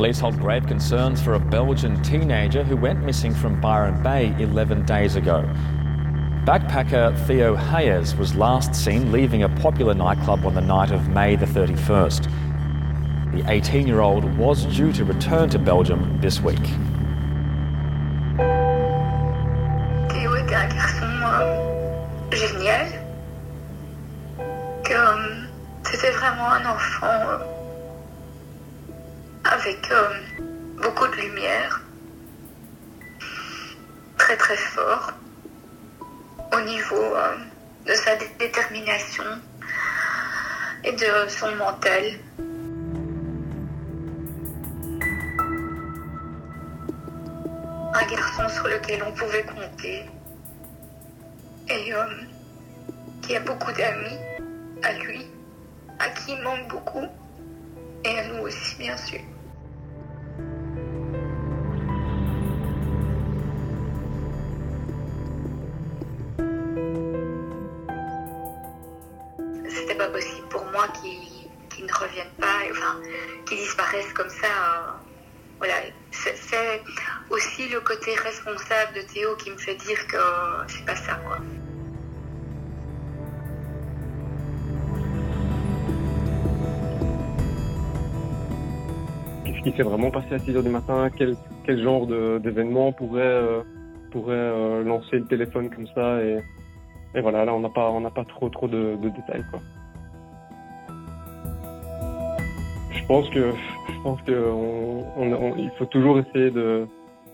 Police hold grave concerns for a Belgian teenager who went missing from Byron Bay 11 days ago. Backpacker Theo Hayes was last seen leaving a popular nightclub on the night of May the 31st. The 18 year old was due to return to Belgium this week. Génial. Euh, c'était vraiment un enfant euh, avec beaucoup de lumière, très très fort au niveau euh, de sa dé- détermination et de son mental. Un garçon sur lequel on pouvait compter et euh, qui a beaucoup d'amis à lui, à qui il manque beaucoup et à nous aussi bien sûr. Pas possible pour moi qu'il qu'il ne revienne pas, enfin, qu'il disparaisse comme ça. euh, voilà, c'est aussi le côté responsable de Théo qui me fait dire que c'est pas ça, quoi. Qu'est-ce qui s'est vraiment passé à 6 heures du matin quel, quel genre d'événement pourrait, euh, pourrait euh, lancer le téléphone comme ça et, et voilà, là on n'a pas, on n'a pas trop trop de, de détails quoi. Pense que, je pense que on, on- on- il faut toujours essayer de,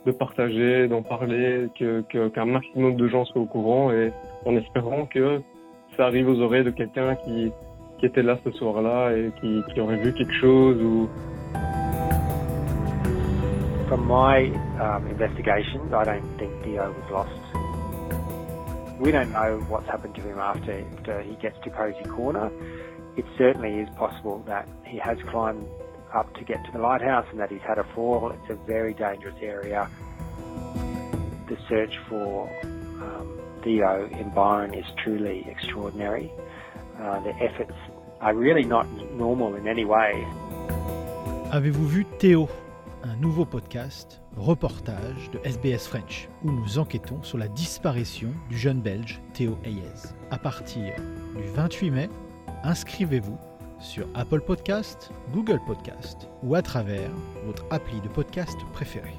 de partager, d'en parler, que, que- qu'un maximum de gens soient au courant et en espérant que ça arrive aux oreilles de quelqu'un qui, qui était là ce soir-là et qui, qui aurait vu quelque chose ou From my um, investigations, I don't think Dio was lost. We don't know what's happened to him after, after he gets to Cozy Corner. It certainly is possible that he has climbed up to get to the lighthouse and that he's had a fall. It's a very dangerous area. The search for um, Theo in Byron is truly extraordinary. Uh, the efforts are really not normal in any way. Avez-vous vu Théo? Un nouveau podcast, reportage de SBS French, où nous enquêtons sur la disparition du jeune Belge Théo Hayes. À partir du 28 mai, inscrivez-vous sur Apple Podcast, Google Podcast ou à travers votre appli de podcast préféré.